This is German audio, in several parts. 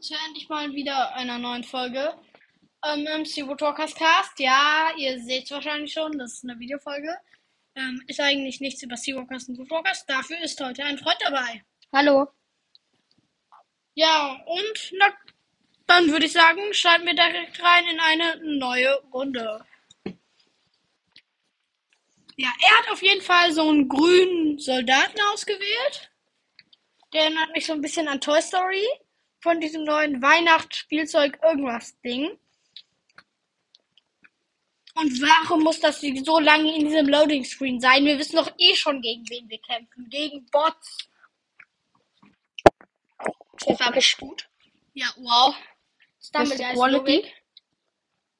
zu endlich mal wieder einer neuen Folge ähm, im Seawood Talkers Cast. Ja, ihr seht es wahrscheinlich schon, das ist eine Videofolge. Ähm, ist eigentlich nichts über Seawalkers und Woodwalkers. Dafür ist heute ein Freund dabei. Hallo. Ja, und na, dann würde ich sagen, starten wir direkt rein in eine neue Runde. Ja, er hat auf jeden Fall so einen grünen Soldaten ausgewählt. Der erinnert mich so ein bisschen an Toy Story. Von diesem neuen Weihnachtsspielzeug irgendwas Ding. Und warum muss das so lange in diesem Loading Screen sein? Wir wissen doch eh schon, gegen wen wir kämpfen. Gegen Bots. Pfeffer bist gut. Ja, wow. Beste Stumbledore ist Quality. Logik.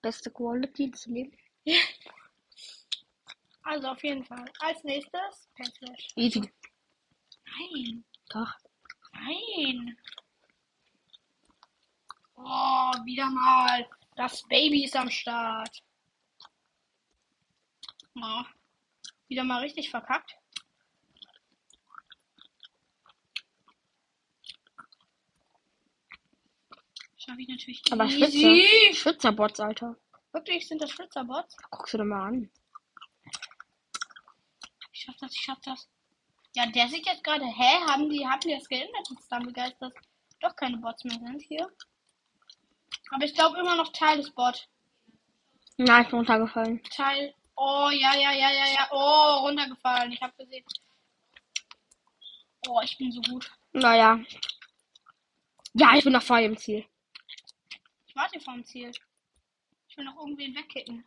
Beste Quality des Lebens. Also auf jeden Fall. Als nächstes. Easy. Nein. Doch. Nein. Oh, wieder mal. Das Baby ist am Start. Oh. Wieder mal richtig verkackt. Schaffe ich natürlich Aber easy. Schwitzer. Schwitzerbots, Alter. Wirklich, sind das Schwitzerbots? Guckst du dir mal an. Ich schaff das, ich schaff das. Ja, der sieht jetzt gerade, hä, haben die, haben die das geändert jetzt dann begeistert, dass doch keine Bots mehr sind hier? Aber ich glaube immer noch Teil des Bot. Nein, ist runtergefallen. Teil, oh, ja, ja, ja, ja, ja, oh, runtergefallen, ich habe gesehen. Oh, ich bin so gut. Naja. Ja, ich bin noch vor dem Ziel. Ich warte vorm Ziel. Ich will noch irgendwen wegkicken.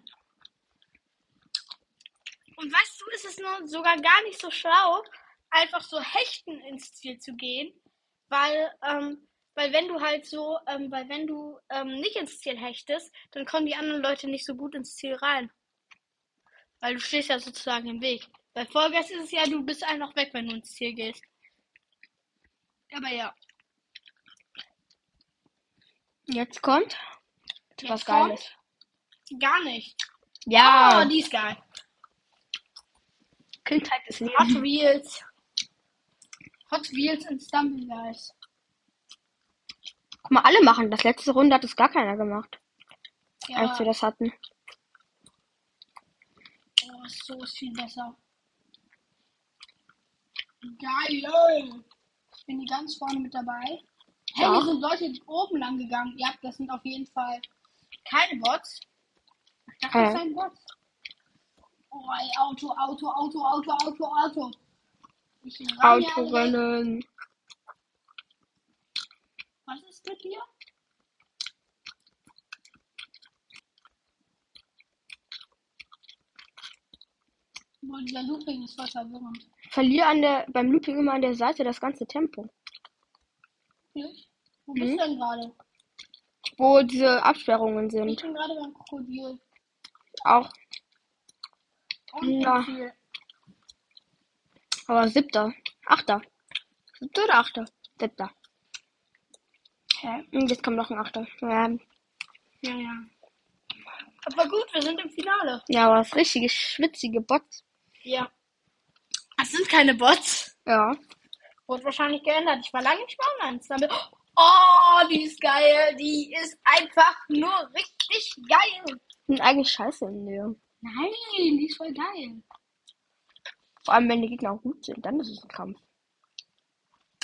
Und weißt du, ist es nur sogar gar nicht so schlau, einfach so hechten ins Ziel zu gehen, weil, ähm, weil wenn du halt so, ähm, weil wenn du ähm, nicht ins Ziel hechtest, dann kommen die anderen Leute nicht so gut ins Ziel rein. Weil du stehst ja sozusagen im Weg. Bei Vollgas ist es ja, du bist einfach weg, wenn du ins Ziel gehst. Aber ja. Jetzt kommt Jetzt was kommt Geiles. Gar nicht. Ja, Oh, die ist geil. Kindheit des Hot Lebens. Wheels. Hot Wheels und Stumble Guys. Guck mal, alle machen das. Letzte Runde hat es gar keiner gemacht, Ja, als wir das hatten. oh, so ist viel besser. Geil. Ich bin hier ganz vorne mit dabei. Hey, Ja. hier sind Leute oben lang gegangen. Ja, das sind auf jeden Fall keine Bots. Ich dachte, das Hä? seien Bots. Oh, ey, Auto, Auto, Auto, Auto, Auto, Auto. Ich. Autorennen. Mit dir? Boah, dieser Looping ist voll verwirrend. Verliere an der, beim Looping immer an der Seite das ganze Tempo. Wirklich? Wo bist Mhm. du denn gerade? Wo diese Absperrungen Ich sind. bin gerade beim Krokodil. Auch. Und Ziel. Aber siebter. Achter. Siebter oder achter? Siebter. Und jetzt kommt noch ein Achter. Ja, Ja, ja. Aber gut, wir sind im Finale. ja aber das richtige schwitzige Bots. Ja. Es sind keine Bots. Ja. Wurde wahrscheinlich geändert. Ich war lange nicht mehr online. Damit- Oh, die ist geil. Die ist einfach nur richtig geil. Sind eigentlich scheiße in der. Nein, die ist voll geil. Vor allem, wenn die Gegner auch gut sind, dann ist es ein Kampf.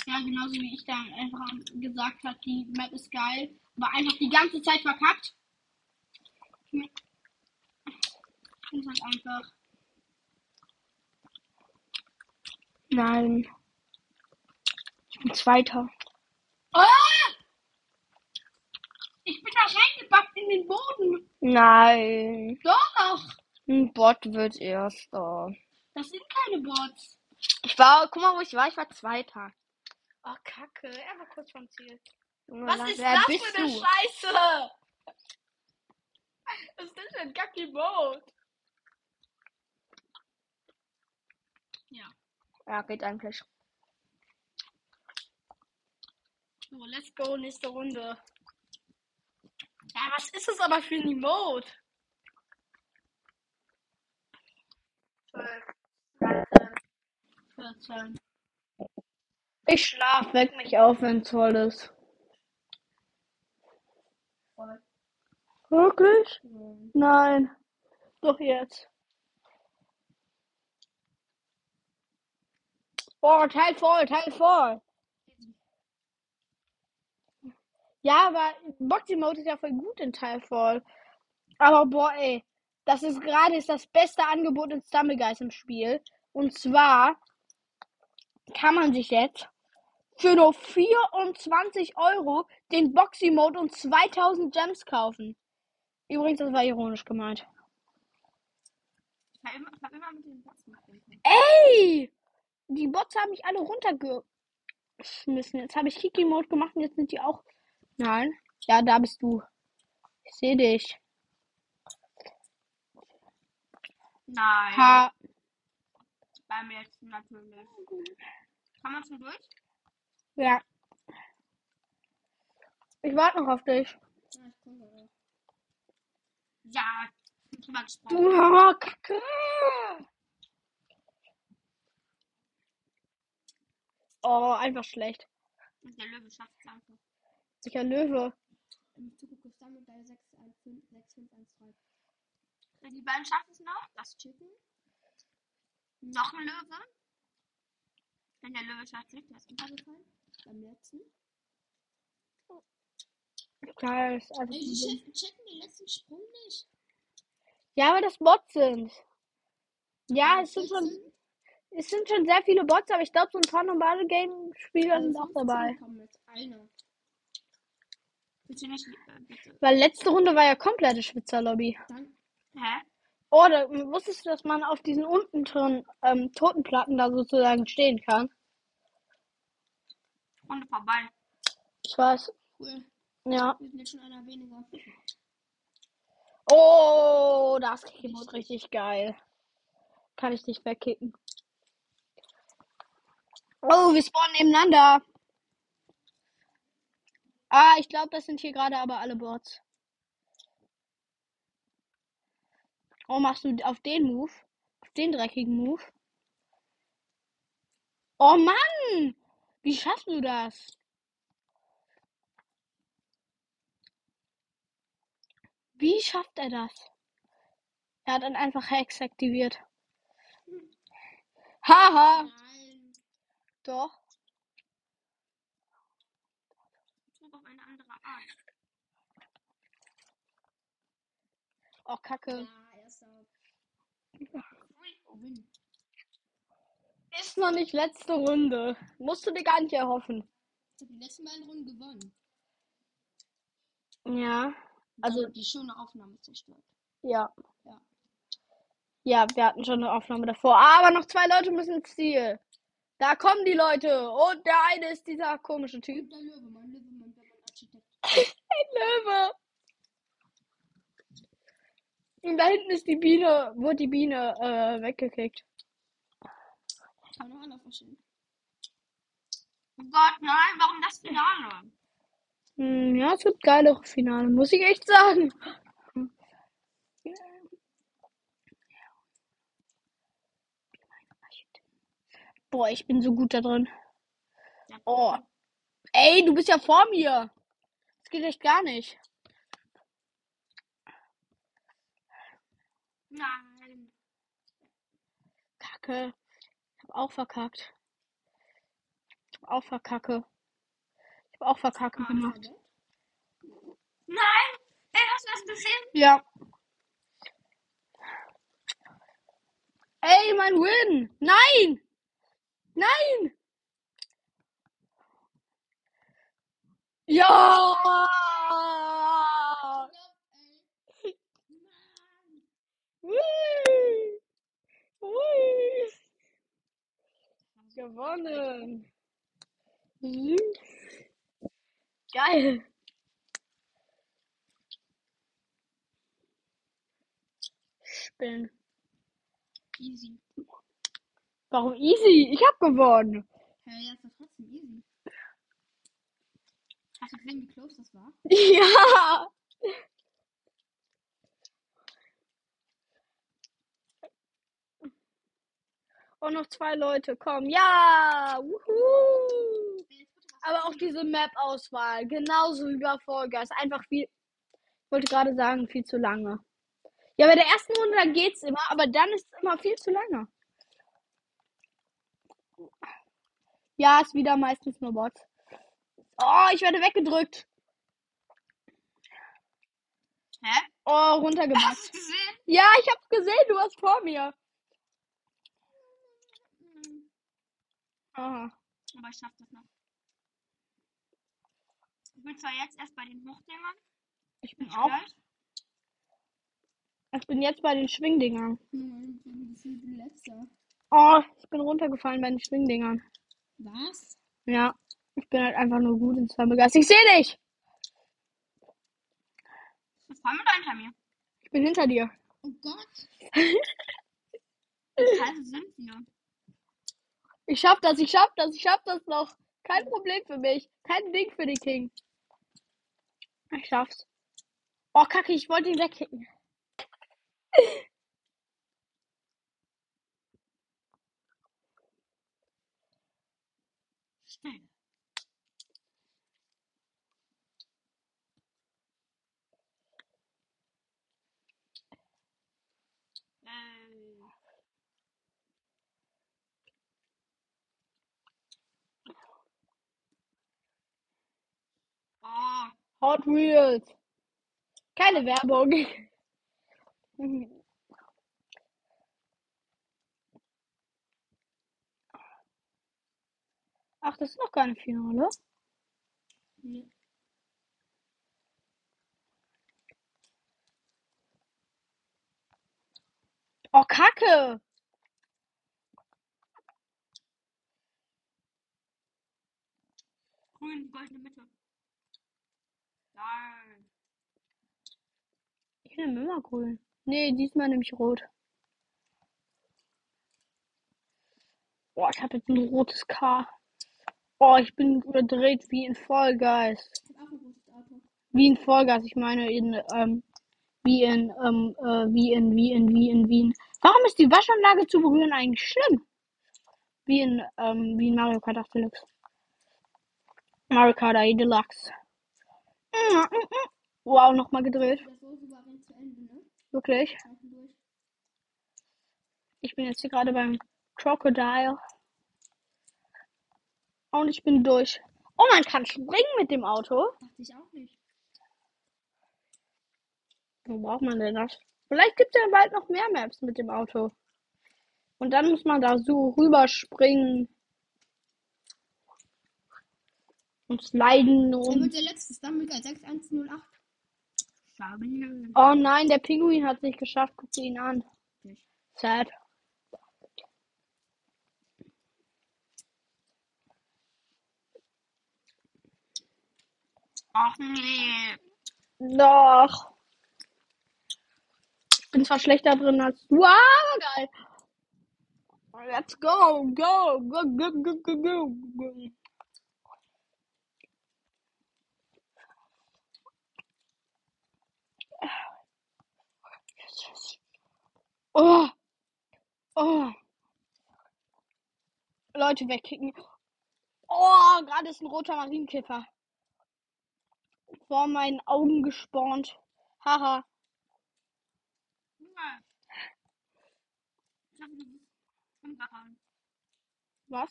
Ja, genauso wie ich dann einfach gesagt habe, die Map ist geil. War einfach die ganze Zeit verkackt. Ich halt einfach. Nein. Ich bin Zweiter. Ah! Ich bin da reingebackt in den Boden. Nein. Doch. Ein Bot wird erster. Das sind keine Bots. Ich war, guck mal, wo ich war. Ich war Zweiter. Oh, Kacke. Er war kurz vom Ziel. Junge, Was ist das für eine du? Scheiße? Was ist das für ein Kacki Boot? Ja. Ja, geht eigentlich. So, let's go, nächste Runde. Ja, was ist das aber für ein Emote? 12, 13, 14. Ich schlaf, weck mich auf, wenn toll ist. Wirklich? Ja. Nein. Doch jetzt. Boah, Teil voll, Teil voll. Ja, aber Boxing Mode ist ja voll gut in Teil voll. Aber boah, ey, das ist gerade ist das beste Angebot in Stumblegeist im Spiel. Und zwar kann man sich jetzt für nur 24 Euro den Boxing Mode und 2000 Gems kaufen. Übrigens, das war ironisch gemeint. Ich war immer, ich war immer mit den Bots. Ey! Die Bots haben mich alle runtergeschmissen. Jetzt habe ich Kiki Mode gemacht und jetzt sind die auch. Nein. Ja, da bist du. Ich sehe dich. Nein. Ha. Beim letzten natürlich. Kann man schon durch? Ja. Ich warte noch auf dich. Ja, ich komme. Ja, ich bin drüber gesprochen. Oh, Kacke. Oh, einfach schlecht. Und der Löwe schafft es einfach. Sicher Löwe. Ich zugucke, ist damit bei 6, 1, 5, 6, 5, 1, 2. Die beiden schaffen es noch. Das Chicken. Noch ein Löwe. Wenn der Löwe schafft es nicht, der ist untergefallen. Beim letzten. Geil. ist Ey, die so- checken, checken den letzten Sprung nicht. Ja, weil das Bots sind. Ja, es sind 14, schon, es sind schon sehr viele Bots, aber ich glaube, so ein paar normale Game-Spieler also sind auch 15 dabei. nicht, äh. Weil letzte Runde war ja komplette Schwitzerlobby. Hä? Oh, da, wusstest du, dass man auf diesen unteren ähm, Totenplatten da sozusagen stehen kann? Runde vorbei. Ich weiß. Cool. Ja. Wir sind jetzt schon einer weniger. Oh, das Kickmode richtig geil. Kann ich nicht wegkicken. Oh, wir spawnen nebeneinander. Ah, ich glaube, das sind hier gerade aber alle Bots. Oh, machst du auf den Move? Auf den dreckigen Move? Oh Mann! Wie schaffst du das? Wie schafft er das? Er hat dann einfach Hex aktiviert. Haha! Nein. Doch. Zug auf eine andere Art. Oh, Kacke. Ja, erster. Oh, win. Ist noch nicht letzte Runde. Musst du dir gar nicht erhoffen. Ich habe die letzten beiden Runden gewonnen. Ja. Also- die schöne Aufnahme zerstört. Ja. Ja. Ja, wir hatten schon eine Aufnahme davor. Aber noch zwei Leute müssen ins Ziel. Da kommen die Leute. Und der eine ist dieser komische Typ. Der Löwe, mein Löwe, mein, mein Architekt. Ein Löwe. Und da hinten ist die Biene, wurde die Biene äh, weggekickt. Kann noch einer verstehen. Oh Gott, nein, warum das Finale? Hm, ja, es gibt geilere Finale, muss ich echt sagen. Boah, ich bin so gut da drin. Oh. Ey, du bist ja vor mir. Das geht echt gar nicht. Nein. Kacke. Auch verkackt. Ich hab auch verkacke. Ich hab auch verkacke gemacht. Nein! Ey, hast du das gesehen? Ja. Ey, mein Win! Nein! Nein! Ja! Ey. Mann. Gewonnen! Mhm. Geil! Spinnen. Easy. Warum easy? Ich hab gewonnen! Ja, ja, ist trotzdem easy. Hast du gesehen, wie close das war? Ja! Und noch zwei Leute, komm. Ja! Wuhu! Aber auch diese Map-Auswahl, genauso wie bei Fall Guys. Einfach viel. wollte gerade sagen, viel zu lange. Ja, bei der ersten Runde, da geht's immer, aber dann ist es immer viel zu lange. Ja, ist wieder meistens nur Bot. Oh, ich werde weggedrückt. Hä? Oh, runtergemacht. Hast du gesehen? Ja, ich hab's gesehen, du warst vor mir. Aha. Aber ich schaff das noch. Ich bin zwar jetzt erst bei den Hochdingern. Ich bin auch. gleich. Ich bin jetzt bei den Schwingdingern. Oh, ich bin runtergefallen bei den Schwingdingern. Was? Ja, ich bin halt einfach nur gut in Slammergas. Ich sehe dich! Das war mit hinter mir. Ich bin hinter dir. Oh Gott. Kalt sind wir? Ich schaff das, ich schaff das, ich schaff das noch. Kein Problem für mich. Kein Ding für die King. Ich schaff's. Oh, Kacke, ich wollte ihn wegkicken. Schnell. Äh. Oh, Hot Wheels. Keine Werbung. Ach, das ist noch gar nicht Finale. nee. Oh, Kacke. grün, goldene Mitte. Nein. Ich nehme immer grün. Nee, diesmal nehme ich rot. Boah, ich habe jetzt ein rotes K. Oh, ich bin überdreht wie in Fall. Wie in Fall ich meine in, ähm, wie in, ähm, äh, wie in, wie in, wie in Wien. Warum ist die Waschanlage zu berühren eigentlich schlimm? Wie in, ähm, wie in Mario Kart 8 Deluxe. Mario Kart 8 Deluxe. Wow, nochmal gedreht. Ne? Wirklich. Ich bin jetzt hier gerade beim Crocodile. Und ich bin durch. Oh, man kann springen mit dem Auto. Dachte ich auch nicht. Wo braucht man denn das? Vielleicht gibt es ja bald noch mehr Maps mit dem Auto. Und dann muss man da so rüberspringen. Und sliden Dann und. wird der letzte Stammiger 6108. Schade. Oh nein, der Pinguin hat es nicht geschafft. Guck dir ihn an. Sad. Ach nee. Doch. Ich bin zwar schlechter drin als du, aber geil. Let's go, go, go, go, go, go, go. go. Oh. Oh. Leute wegkicken. Oh, gerade ist ein roter Marienkäfer vor meinen Augen gespawnt. Haha. Was?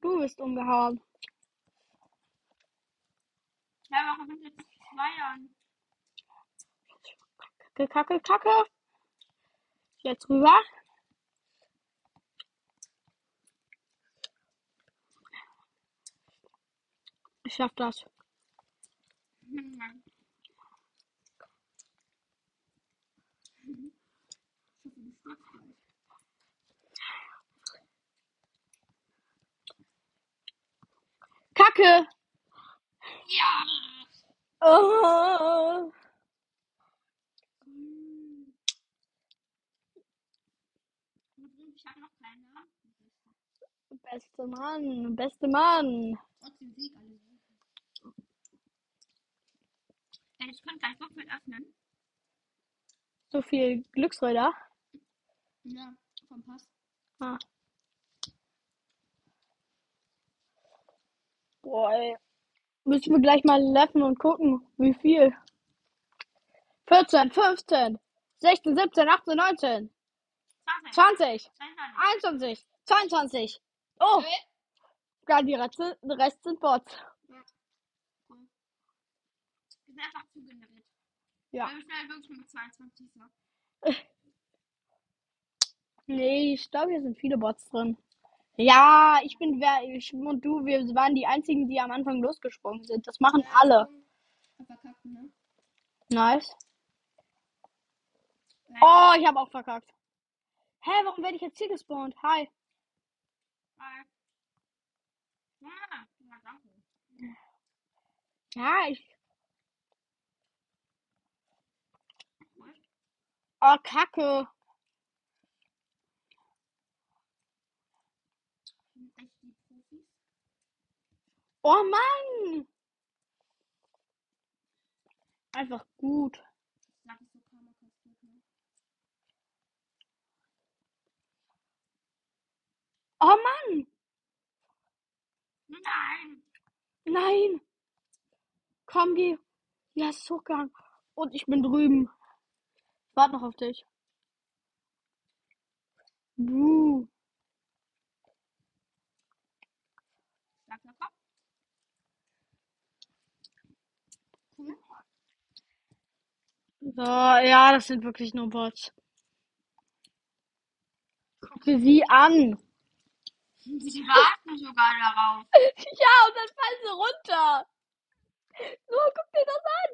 Du bist umgehauen. Ja, warum sind jetzt zwei an? Kacke, kacke, kacke. Jetzt rüber. Ich schaff das. Kacke! Ja. Oh. Ich hab noch keine. Beste Mann, beste Mann. Trotzdem Sieg alle. Ja, ich könnte gleich so viel öffnen. So viel Glücksräder. Ja, vom Pass. Ah. Boah, ey. Müssen wir gleich mal leffen und gucken, wie viel. 14, 15, 16, 17, 18, 19, 20. 20, 22. 21, 22. Oh, Äh, gar die Rest, der Rest sind Bots. cool. Die sind einfach zugeneriert. Ja. Halt wirklich mit 22 so. Nee, ich glaube, hier sind viele Bots drin. Ja, ich bin wer, ich und du, wir waren die einzigen, die am Anfang losgesprungen sind. Das machen alle. Verkackt, ne? Nice. Nein. Oh, ich habe auch verkackt. Hä, warum werde ich jetzt hier gespawnt? Hi. Hi. Ja, ja, danke. Ja, ich. Oh, Kacke. Oh Mann. Einfach gut. Sag ich so Karma kassiert, ne? Oh Mann. Nein! Nein. Komm, geh. Ja, ist Zugang. Und ich bin drüben. Ich warte noch auf dich. Buh. Sag mal, komm. Cool. So, ja, das sind wirklich nur Bots. Guck dir sie an. Sie warten sogar darauf. Ja, und dann fallen sie runter. So, guck dir das an.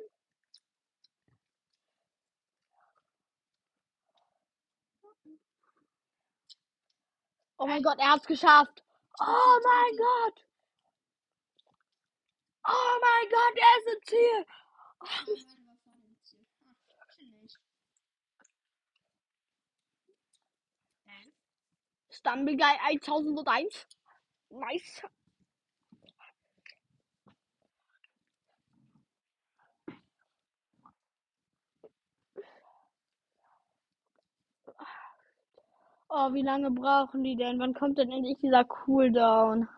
Oh mein Gott, er hat's geschafft. Oh mein Gott. Oh mein Gott, er ist im Ziel. Ja, warte mal vor dem Ziel. Ah, chillig. Elf. Stumble Guy 1001. Nice. Oh, wie lange brauchen die denn? Wann kommt denn endlich dieser Cooldown?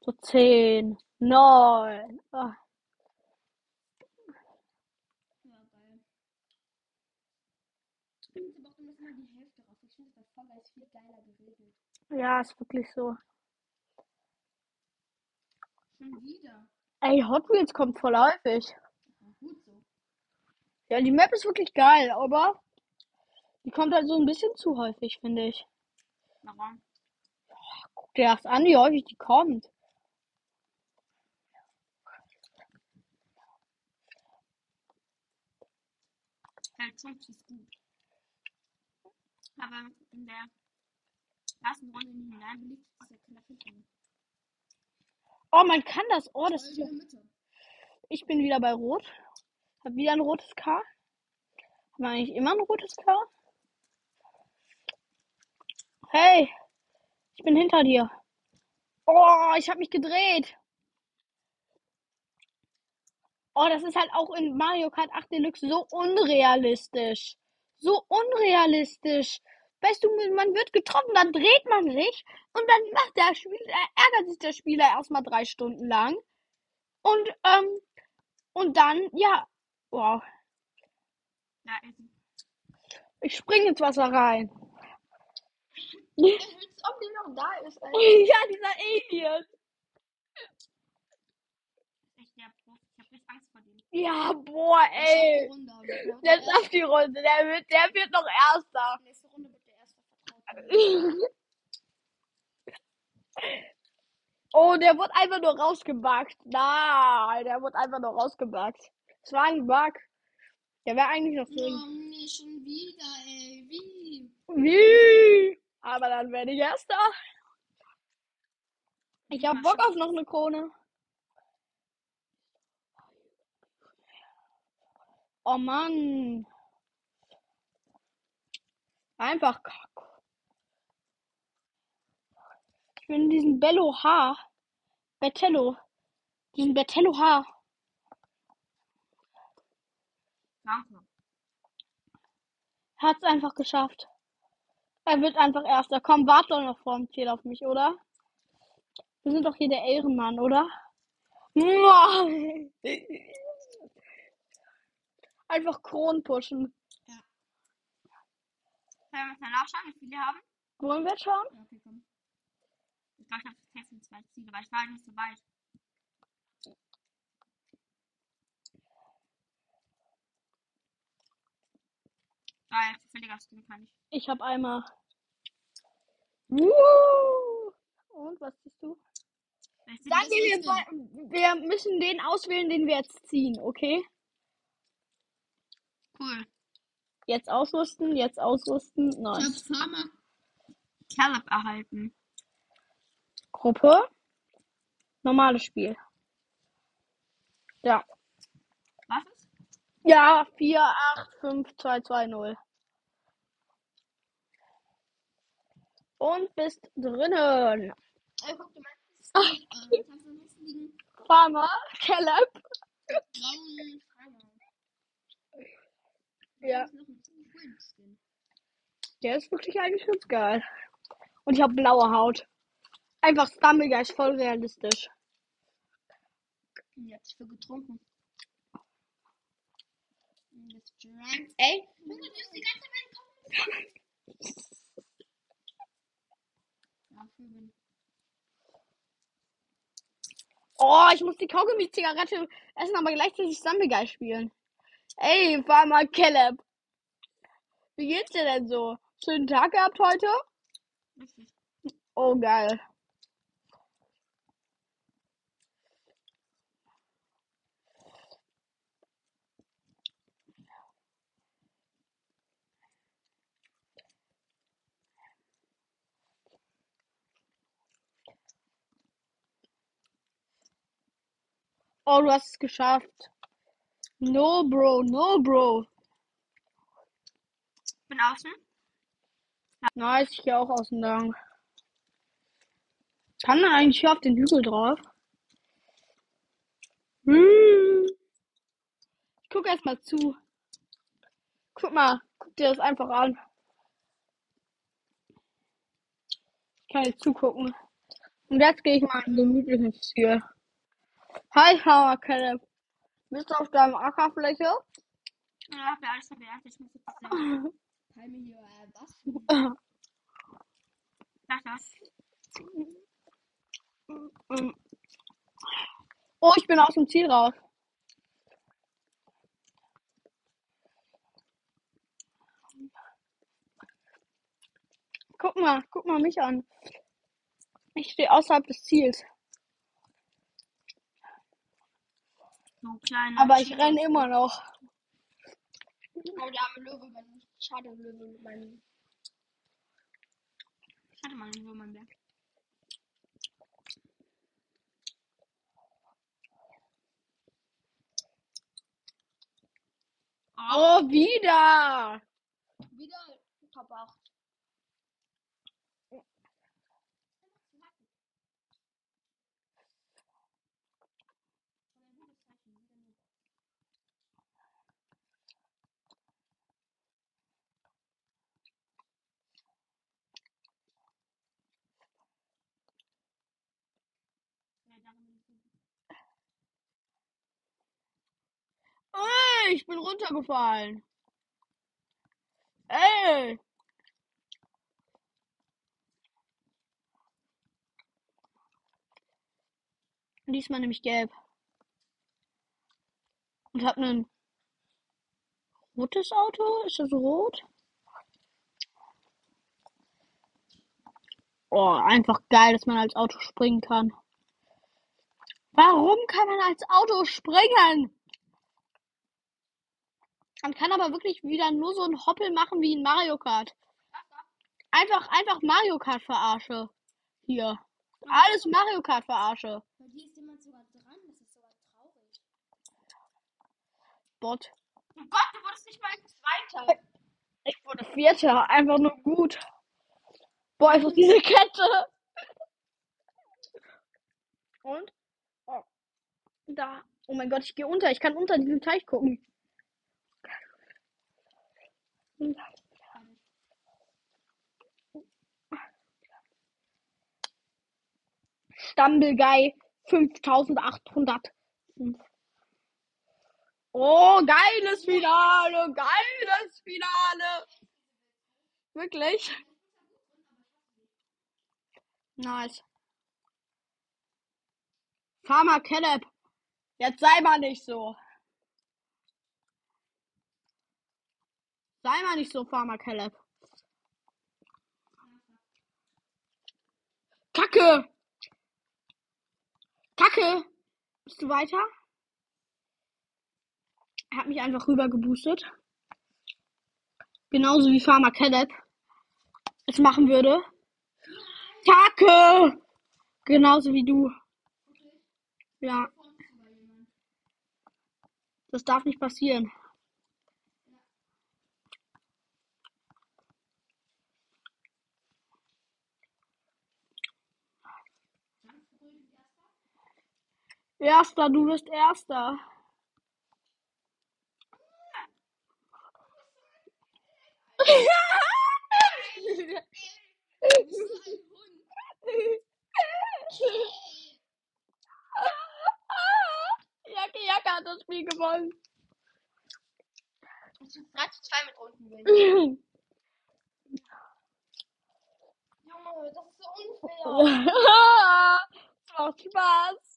So 10, 9. Oh, Ja, geil. Ich bin jetzt aber auch immer mal die Hälfte raus. Ich finde das bei Fall viel geiler geregelt. ja, ist wirklich so. Schon wieder. Ey, Hot Wheels kommt voll häufig. Ja, gut so. Ja, die Map ist wirklich geil, aber die kommt halt so ein bisschen zu häufig, finde ich. Warum? Guck dir das an, wie häufig die kommt. Feld 5 ist gut. Aber in der ersten Runde in die hineinbelegt, ist ja knapp hinten. Oh, man kann das. Oh, das ist ja. der. Ich bin wieder bei Rot. Hab wieder ein rotes K. Haben wir eigentlich immer ein rotes K? Hey, ich bin hinter dir. Oh, ich habe mich gedreht. Oh, das ist halt auch in Mario Kart 8 Deluxe so unrealistisch. So unrealistisch. Weißt du, man wird getroffen, dann dreht man sich und dann macht der Spieler, ärgert sich der Spieler erstmal drei Stunden lang. Und, ähm, und dann, ja, wow, ich springe ins Wasser rein. Als ob die noch da ist, ey. ja, dieser Alien. Echt der Profi. Ich hab richtig Angst vor dem. Ja, boah, ey. Aber der wird schafft die Runde, der wird, der wird noch Erster. Nächste Runde wird der erste. Oh, der wurde einfach nur rausgebackt. Nein, der wurde einfach nur rausgebackt. Es war ein Bug. Der wäre eigentlich noch drin. Oh, nee, schon wieder, ey. Wie? Wie? Aber dann werde ich Erster. Ich hab Bock auf noch eine Krone. Oh Mann. Einfach kack. Ich bin diesen Bello H. Bettello. Diesen Bettello H. Danke. Hat's einfach geschafft. Er wird einfach Erster. Komm, warte doch noch vor dem Ziel auf mich, oder? Wir sind doch hier der Ehrenmann, oder? Einfach Kronen pushen. Können wir mal nachschauen, wie viele haben? Wollen wir schauen? Ja, okay, komm. Ich glaube, ich habe safe zwei Ziele, weil ich war halt nicht so weit. Geil, zufälliger Skin kann ich. Ich habe einmal. Woo! Und was siehst du? Danke, das wir, wir müssen den auswählen, den wir jetzt ziehen, okay? Cool. Jetzt ausrüsten, jetzt ausrüsten. Ich Nein. habe Farmer Caleb erhalten. Gruppe. Normales Spiel. Ja. Was ist? Ja, 4, 8, 5, 2, 2, 0. Und bist drinnen. Äh, guck. Äh, du noch liegen? Farmer, Caleb. Farmer. Ja. Der ist wirklich eigentlich ganz geil. Und ich habe blaue Haut. Einfach Stumblegeist, voll realistisch. Jetzt für getrunken. Hm, Jetzt drank. Ey, du die ganze Zeit meinen. Oh, ich muss die Kaugummi-Zigarette essen, aber gleichzeitig Stumblegeist spielen. Ey, Farmer Caleb. Wie geht's dir denn so? Schönen Tag gehabt heute? Oh, geil. Oh, du hast es geschafft. No, Bro, no, Bro. Bin außen. Nice, ich gehe auch außen lang. Kann man eigentlich hier auf den Hügel drauf? Hm. Ich guck erst mal zu. Guck mal, guck dir das einfach an. Ich kann jetzt zugucken. Und jetzt gehe ich mal in den gemütlichen Stil. Hi, Farmer Caleb. Bist du auf deinem Ackerfläche? Ja, hab ja alles verwertet. Ich muss jetzt sagen. Palme hier, äh, was? Sag das. Oh, ich bin aus dem Ziel raus. Guck mal, guck mal mich an. Ich stehe außerhalb des Ziels. So kleiner. Aber ich renne immer noch. Oh, der arme Löwe, mein Schade Löwe, mein. Schade mal, Löwe, mein Berg. Oh, Oh, wieder. wieder Top 8. Ich bin runtergefallen. Ey. Diesmal nehme ich gelb. Und hab ein rotes Auto. Ist das rot? Oh, einfach geil, dass man als Auto springen kann. Warum kann man als Auto springen? Man kann aber wirklich wieder nur so einen Hoppel machen wie in Mario Kart. Einfach, einfach Mario Kart verarsche. Hier. Alles Mario Kart verarsche. Bei dir ist jemand sogar dran, das ist sogar traurig. Bot. Oh Gott, du wurdest nicht mal Zweiter. Ich wurde Vierter. Einfach nur gut. Boah, einfach diese Kette. Und? Oh. Da. Oh mein Gott, ich gehe unter. Ich kann unter diesem Teich gucken. Stumbleguy 5805. Oh, geiles Finale, geiles Finale. Wirklich? Nice. Farmer Caleb. Jetzt sei mal nicht so. Sei mal nicht so, Farmer Caleb. Kacke! Kacke! Bist du weiter? Er hat mich einfach rüber geboostet. Genauso wie Farmer Caleb es machen würde. Kacke! Genauso wie du. Ja. Das darf nicht passieren. Erster, du bist Erster. Jacke, Jacke hat das Spiel gewonnen. Ich bin 3 zu 2 mit unten bin. Junge, das ist so unfair. Es macht Spaß.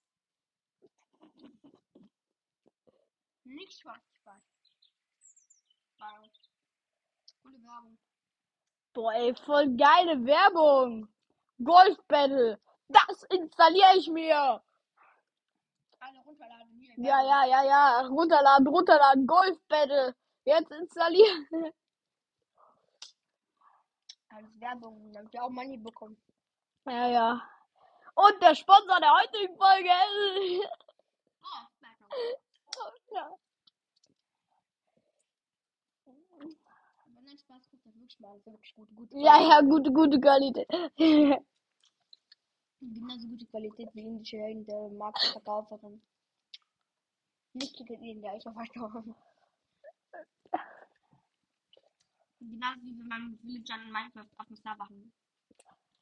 Nicht Spaß, Spaß. Wow. Coole Werbung. Boah, ey, voll geile Werbung. Golf Battle. Das installiere ich mir. Alle runterladen hier. Ja, ja, ja, ja. Runterladen, runterladen. Golf Battle. Jetzt installieren. Alles Werbung, damit wir auch Money bekommen. Ja, ja. Und der Sponsor der heutigen Folge ist. Oh. Ja. Aber nein, Spaß, guck das wirklich mal. Wirklich gut. gut Ja, ja, gute, gute Qualität. Genauso gute Qualität wie indische in der Marktverkäuferin. Nicht in der ich verstorben. Genauso wie wenn man mit Villagern in Minecraft auf dem Server haben.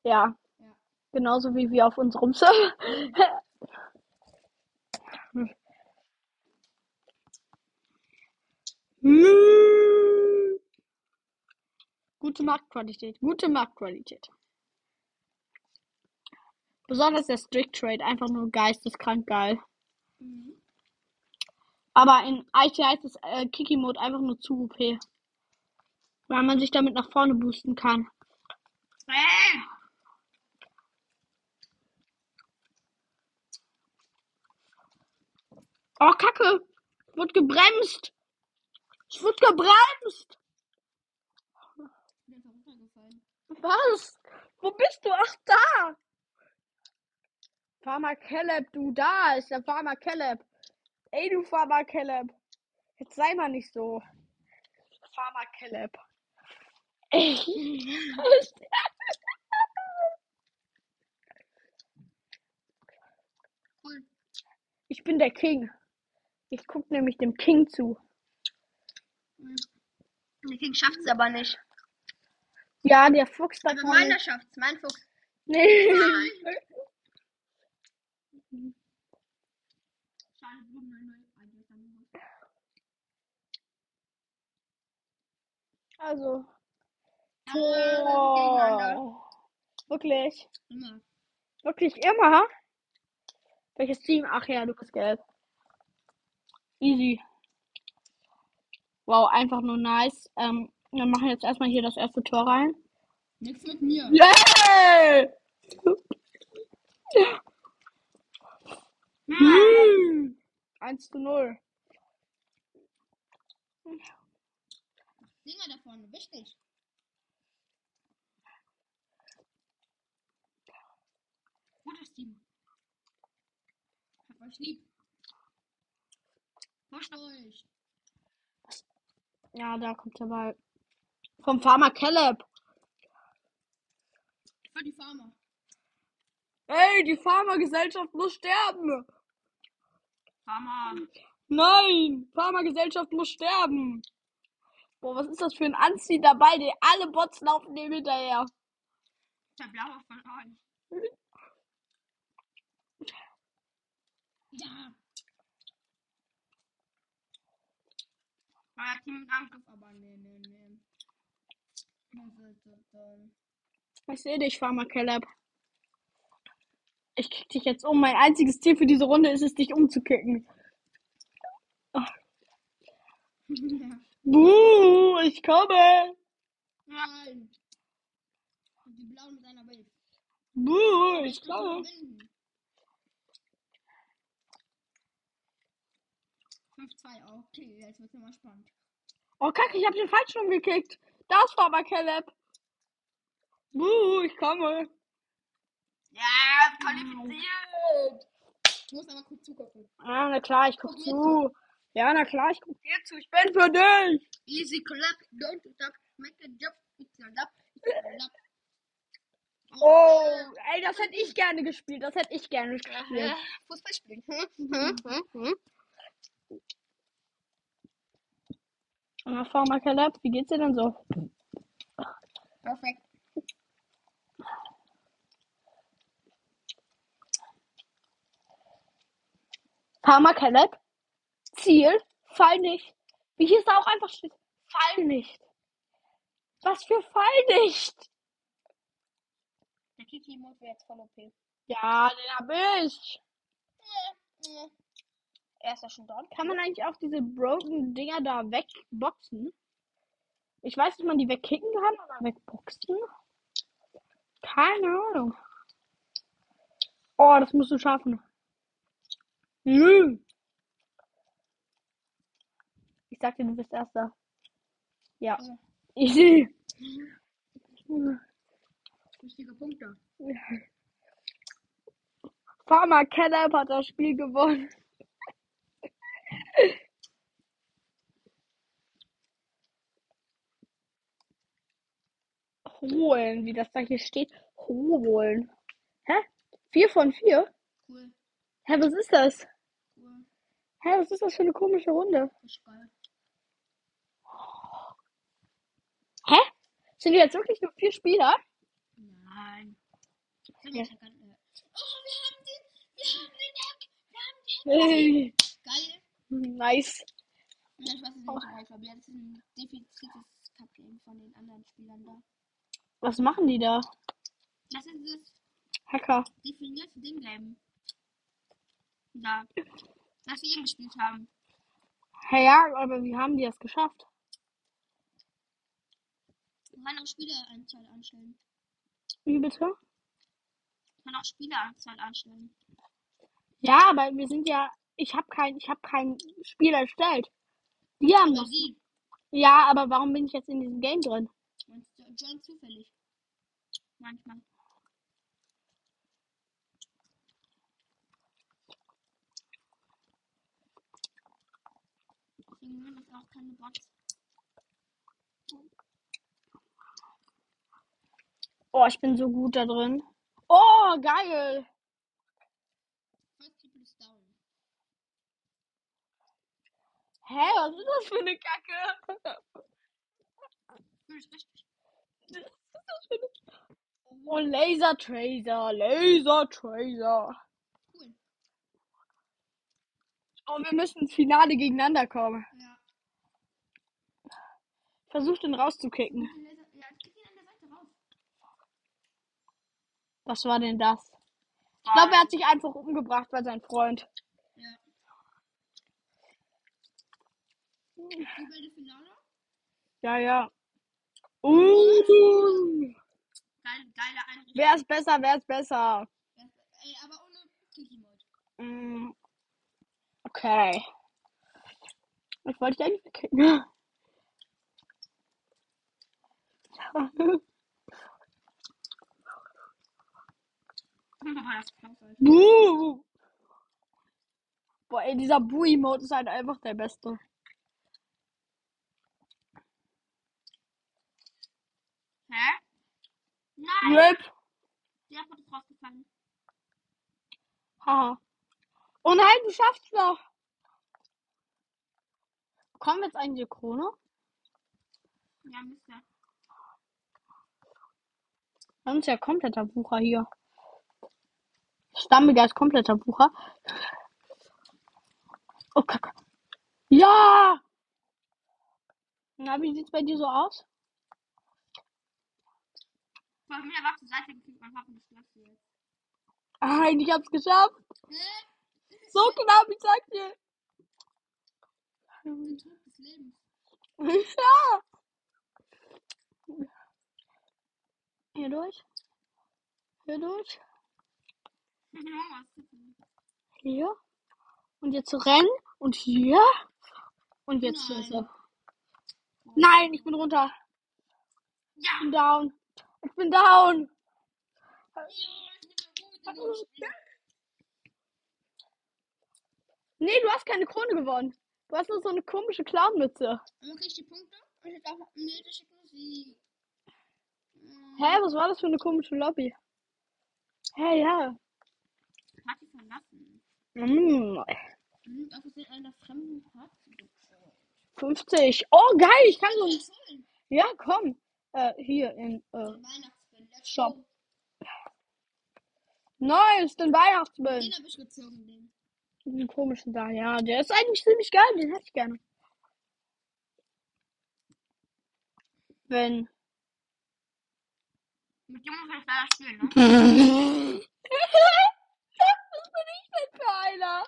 ja. Ja. Genauso wie wir auf unserem Server. Hm. Gute Marktqualität. Gute Marktqualität. Besonders der Strict Trade. Einfach nur geisteskrank geil. Mhm. Aber in ITI ist äh, Kiki Mode einfach nur zu OP. Weil man sich damit nach vorne boosten kann. Hey! Oh, Kacke! Ich wurde gebremst! Ich wurde gebremst! Ich bin einfach runtergefallen. Was? Wo bist du? Ach, da! Farmer Caleb, du da ist der Farmer Caleb. Ey, du Farmer Caleb. Jetzt sei mal nicht so. Farmer Caleb. Ey. Cool. Ich bin der King. Ich guck nämlich dem King zu. Der King schafft es aber nicht. Ja, der Fuchs da Aber meiner schafft's, mein Fuchs. Nee. Nein. Also. Oh. Wirklich? Immer. Wirklich immer? Welches Team? Ach ja, du bist gelb. Easy. Wow, einfach nur nice. Ähm, wir machen jetzt erstmal hier das erste Tor rein. Nix mit mir. Yay! Hm. 1 zu 0. Dinger da vorne, wichtig. Gutes Team. Ich hab euch lieb. Pusht euch. Ja, da kommt der Ball. Vom Farmer Caleb. Für die Farmer. Ey, die Pharmagesellschaft muss sterben. Farmer. Nein, Pharmagesellschaft muss sterben. Boah, was ist das für ein Anzieh dabei? Die alle Bots laufen dem hinterher. Der blaue von euch. Ja. Team Angriff, aber nee, nee, nee. Was ist das denn? Ich sehe dich, Farmer Caleb. Ich kick dich jetzt um. Mein einziges Ziel für diese Runde ist es, dich umzukicken. Buh, ich komme. Nein! Die Blauen mit einer Wave. Buh, ich Ich komme. gewinnen. 5-2, okay, jetzt wird's immer spannend. Oh, kacke, ich habe den falschen umgekickt. Das war aber Caleb. Buh, ich komme. Ja, qualifiziert! Du musst aber kurz zugucken. Ah, na klar, ich guck Guck mir zu. Ja, na klar, ich guck dir zu. Ich bin für dich. Easy clap, don't stop, make a jump, it's a lap, it's a lap. Oh, ey, das hätte ich gerne gespielt. Das hätte ich gerne gespielt. Fußball spielen. Hm, hm, hm, hm. Na, Farmer Caleb, wie geht's dir denn so? Perfekt. Farmer Caleb, Ziel, fall nicht. Wie hier es da auch einfach steht, fall nicht. Was für fall nicht? Der Kiki-Mode wäre jetzt voll OP. Ja, den hab ich. Er ist ja schon dran. Kann man eigentlich auch diese broken Dinger da wegboxen? Ich weiß, dass man die wegkicken kann oder wegboxen. Keine Ahnung. Oh, das musst du schaffen. Nö. Ich sag dir, du bist Erster. Ja. Ja. Easy. Wichtige Punkte. Farmer Caleb hat das Spiel gewonnen. Holen, wie das da hier steht. Holen. Hä? Vier von vier? Cool, Hä, was ist das? cool. Hä, was ist das für eine komische Runde? Hä? Sind wir jetzt wirklich nur vier Spieler? Nein. Ja. Oh, wir haben den, wir haben den wir haben den. Geil. Nice. Ja, ich weiß Oh. nicht, glaube, das ist ein defiziertes Cup-Game von den anderen Spielern da. Was machen die da? Das ist das Hacker. definierte Ding-Game. Da. Das wir eben gespielt haben. Hey, ja, aber wie haben die das geschafft? Man kann auch Spieleranzahl anstellen. Wie bitte? Kann auch Spieleranzahl anstellen. Ja, aber wir sind ja. Ich habe kein, ich habe kein Spiel erstellt. Die haben das. Ja, aber warum bin ich jetzt in diesem Game drin? John zufällig. Manchmal. Deswegen das auch keine Bots. Oh, ich bin so gut da drin. Oh, geil. Hä, was ist das für eine Kacke? Oh, Laser Tracer, Laser Tracer. Cool. Oh, wir müssen ins Finale gegeneinander kommen. Ja. Versuch den rauszukicken. Ja, krieg ihn an der Seite raus. Was war denn das? Ich glaube, er hat sich einfach umgebracht bei seinem Freund. Ja. Ja. Uh, Geil, geile Einrichtung. wer ist besser, wer ist besser? Ey, aber ohne Kiki-Mode. Mm, Okay. Ich wollte dich eigentlich Alter. Buh. Boah, ey, dieser Bui-Mode ist halt einfach der beste. Hä? Nein! Rip. Der Apfel ist rausgefallen. Haha. Oh nein, du schaffst noch. Bekommen wir jetzt eigentlich die Krone? Ja, müsste. Wir sind ja kompletter Bucher hier. Stammiger ist kompletter Bucher. Oh, Kacke. Ja! Na, wie sieht's bei dir so aus? Von mir war zur Seite gekriegt, mein Papa Glas jetzt. Ah, ich hab's geschafft. So knapp, ich sag dir. Ja. Hier durch. Hier durch. Hier. Und jetzt rennen. Und hier. Und jetzt Nein. Nein, ich bin runter. Ja! Ich bin down. Ich bin down. Nee, du hast keine Krone gewonnen. Du hast nur so eine komische Clownmütze. Dann krieg ich die Punkte und ich darf nee, das schicken sie. Hä, was war das für eine komische Lobby? Hä, ja. Party verlassen. Mm, Mhm, auf Versehen einer fremden Party gezogen. 50. Oh, geil, ich kann so. Ja, komm. Äh, hier in äh, Shop. Nice, den Weihnachtsmann. Den hab ich gezogen, den. Den komischen da, ja. Der ist eigentlich ziemlich geil, den hätte ich gerne. Wenn. Mit dem muss ich leider spielen, ne? Was bin ich denn für einer?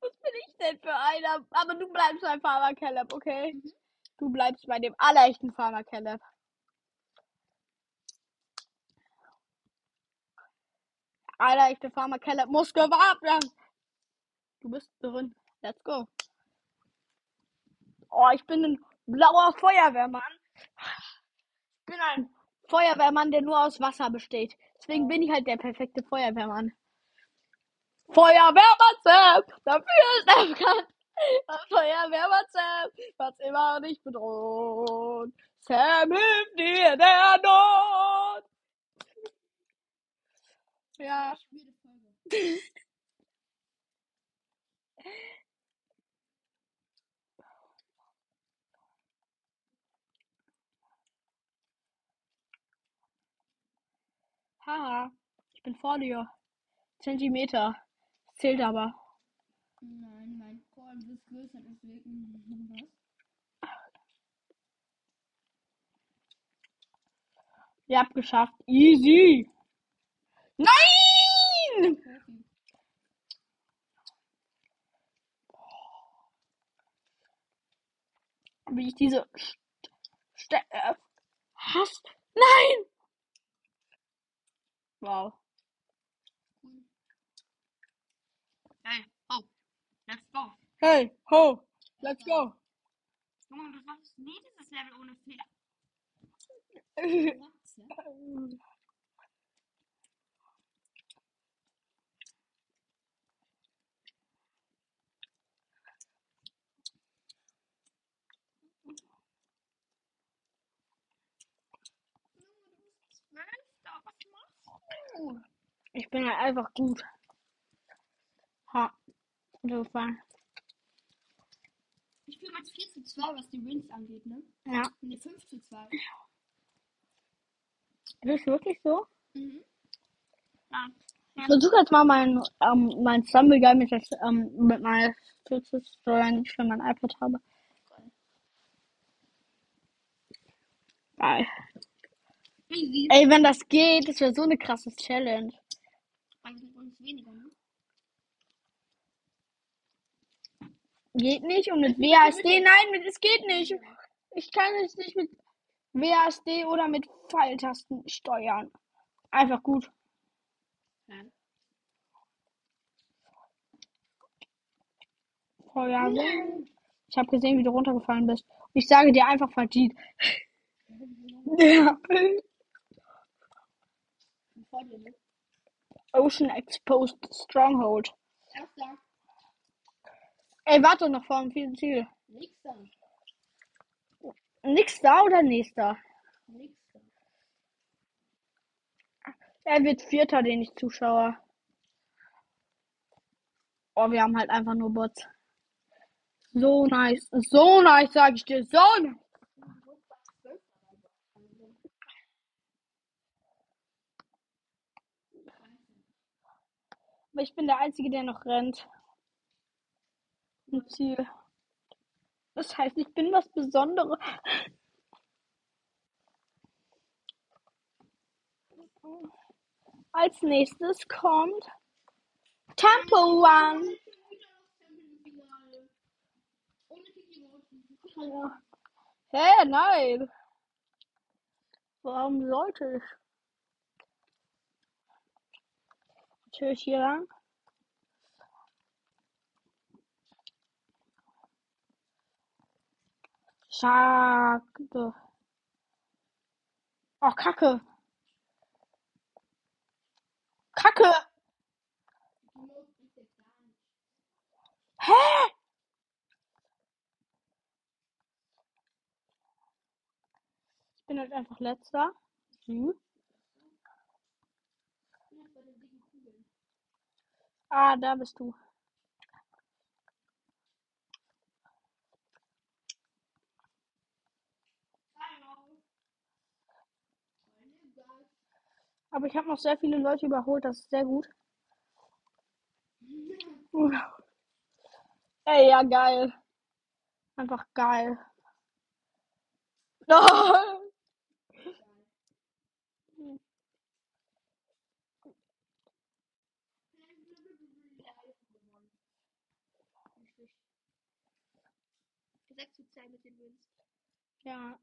Was bin ich denn für einer? Aber du bleibst beim Farmer Caleb, okay? Mhm. Du bleibst bei dem allerechten Farmer Caleb. Allerechte Farmer Caleb muss gewahrt werden. Du bist drin. Let's go. Oh, ich bin ein blauer Feuerwehrmann. Ich bin ein Feuerwehrmann, der nur aus Wasser besteht. Deswegen bin ich halt der perfekte Feuerwehrmann. Feuerwehrmann Sam, dafür ist er bekannt. Feuerwehrmann Sam, was immer dich bedroht. Sam hilft dir der Not. Ja. Haha, ich bin vor dir. Zentimeter. Zählt aber. Nein, Korn ist größer, deswegen. Was? Ihr habt geschafft. Easy. Nein! Wie ich diese St St äh, Hass. Nein! Wow. Cool. Hey, oh, let's go. Hey, ho, let's go. Junge, das war nie dieses Level ohne Fehler. Ja? Du machst du? Ich bin halt einfach gut. Ha. Insofern. Ich spiele mit 4 zu 2, was die Wins angeht, ne? Ja. Ne, 5 zu 2. Ist das wirklich so? Mhm. Ja. Ich versuche jetzt mal mein, ähm, mein Stumble Guy mit, das, ähm, mit meiner Stütze zu steuern, die ich für mein iPad habe. Geil. Ey, wenn das geht, das wäre so eine krasse Challenge. Eigentlich uns weniger, ne? Geht nicht und mit WASD, nein, mit, es geht nicht. Ich kann es nicht mit WASD oder mit Pfeiltasten steuern. Einfach gut. Ja. Feuerwehr. Ich habe gesehen, wie du runtergefallen bist. Ich sage dir einfach verdient. Ja. Ocean Exposed Stronghold. Erster. Ey, warte noch vor dem vierten Ziel. Nächster. Nix da oder nächster? Nächster. Er wird Vierter, den ich Zuschauer. Oh, wir haben halt einfach nur Bots. So nice. So nice, sag ich dir. So nice. Aber ich bin der Einzige, der noch rennt. Im Ziel. Das heißt, ich bin was Besonderes. Als nächstes kommt Temple One. Hä, nein. Warum sollte ich? Natürlich hier lang. Schade. Oh, Kacke. Kacke. Hä? Ich bin halt einfach letzter. Hm. Ah, da bist du. Aber ich habe noch sehr viele Leute überholt, das ist sehr gut. Ey, ja, geil. Einfach geil. Wins. Ja.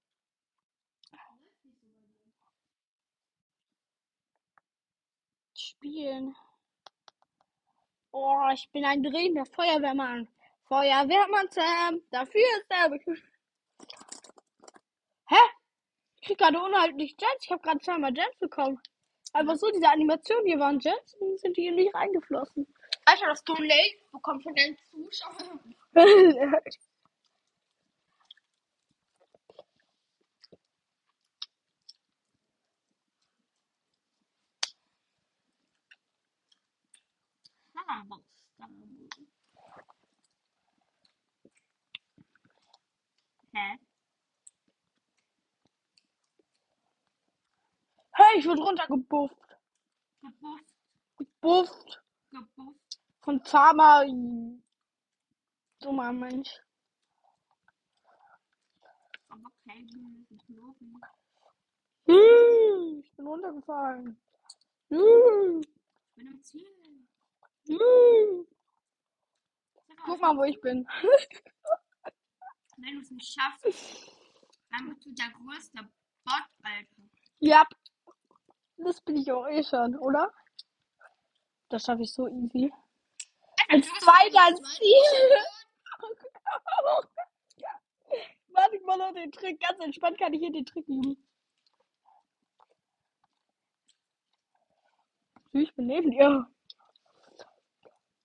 Spielen. Oh, ich bin ein drehender Feuerwehrmann. Feuerwehrmann Sam, dafür ist er. Hä? Ich krieg gerade unheimlich Gems. Ich habe gerade zweimal Gems bekommen. Aber so, diese Animation hier waren Gems und sind hier nicht reingeflossen. Alter, das Donate bekommt von deinen Zuschauern. Hä? hey, ich wurde runtergebufft. Gebufft, Gebufft gebufft. von Farmer. Dummer Mensch. Aber kein Knoten. Hm, Ich bin runtergefallen. Hm, Ich bin im Ziel. Hm. Guck mal, wo ich bin. wenn du es nicht schaffst, dann bist du der größte Bot, Alter. Ja. Das bin ich auch eh schon, oder? Das schaffe ich so easy. Als zweiter Ziel. Warte mal noch den Trick. Ganz entspannt kann ich hier den Trick üben. Ich bin neben dir.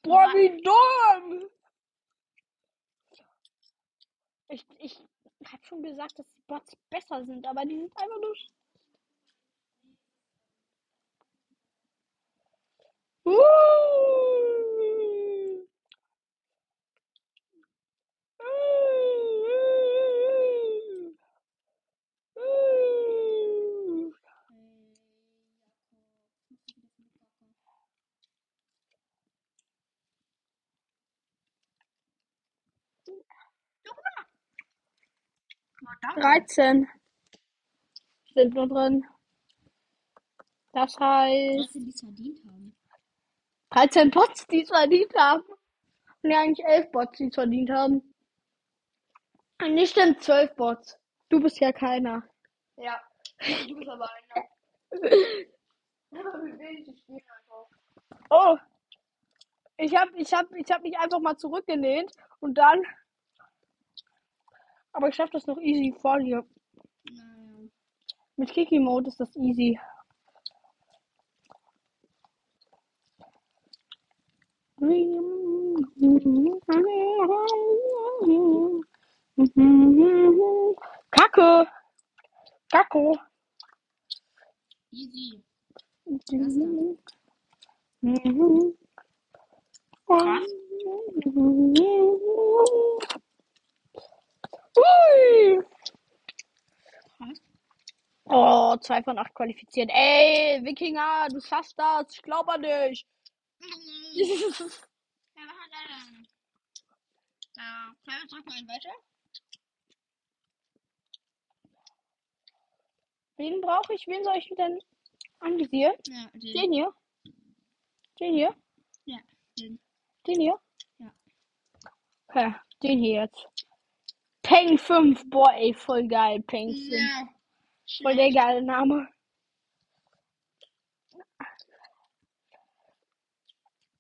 Boah, wie dumm! Ich, ich hab schon gesagt, dass die Bots besser sind, aber die sind einfach nur. Uh. 13 sind nur drin. Das heißt 13, die es verdient haben. 13 Bots, die es verdient haben. Und ja, eigentlich 11 Bots, die es verdient haben. Und nicht stimmt 12 Bots. Du bist ja keiner. Ja. Du bist aber einer. Oh. Ich hab, ich hab, ich hab mich einfach mal zurückgelehnt und dann. Aber ich schaff das noch easy vor dir. Naja. Mit Kiki Mode ist das easy. Kacke. Kacke. Easy. Ui. Oh, 2 von 8 qualifiziert. Ey, Wikinger, du schaffst das. Ich glaube an dich. Ja, wir drücken einen weiter. Wen brauche ich? Wen soll ich denn anvisieren? Ja, den. den. hier? Den hier? Ja, den. Den hier? Ja. Okay, den hier jetzt. Peng 5, boah ey, voll geil, Peng 5. Ja. Voll der geile Name.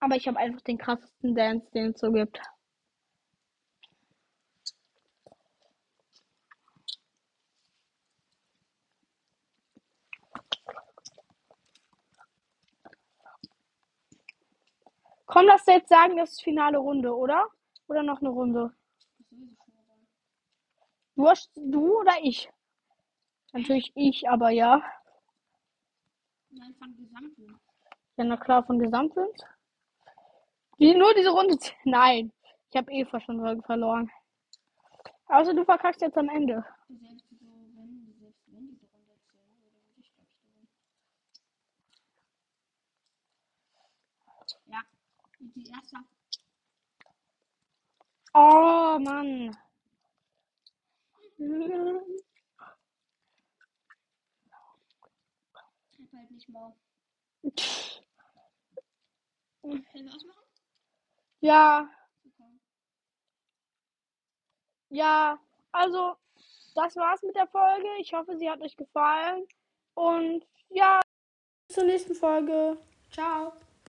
Aber ich habe einfach den krassesten Dance, den es so gibt. Komm, lass jetzt sagen, das ist finale Runde, oder? Oder noch eine Runde? Du, hast, du oder ich? Natürlich ich, aber ja. Nein, von Gesamten. Ja, na klar, von Gesamtwind. Die, nur diese Runde. Nein, ich habe eh fast schon verloren. Außer du verkackst jetzt am Ende. Ja, die erste. Oh, Mann. Ich halt nicht mal. Können wir ausmachen? Ja, ja. Also, das war's mit der Folge. Ich hoffe, sie hat euch gefallen. Und ja, bis zur nächsten Folge. Ciao.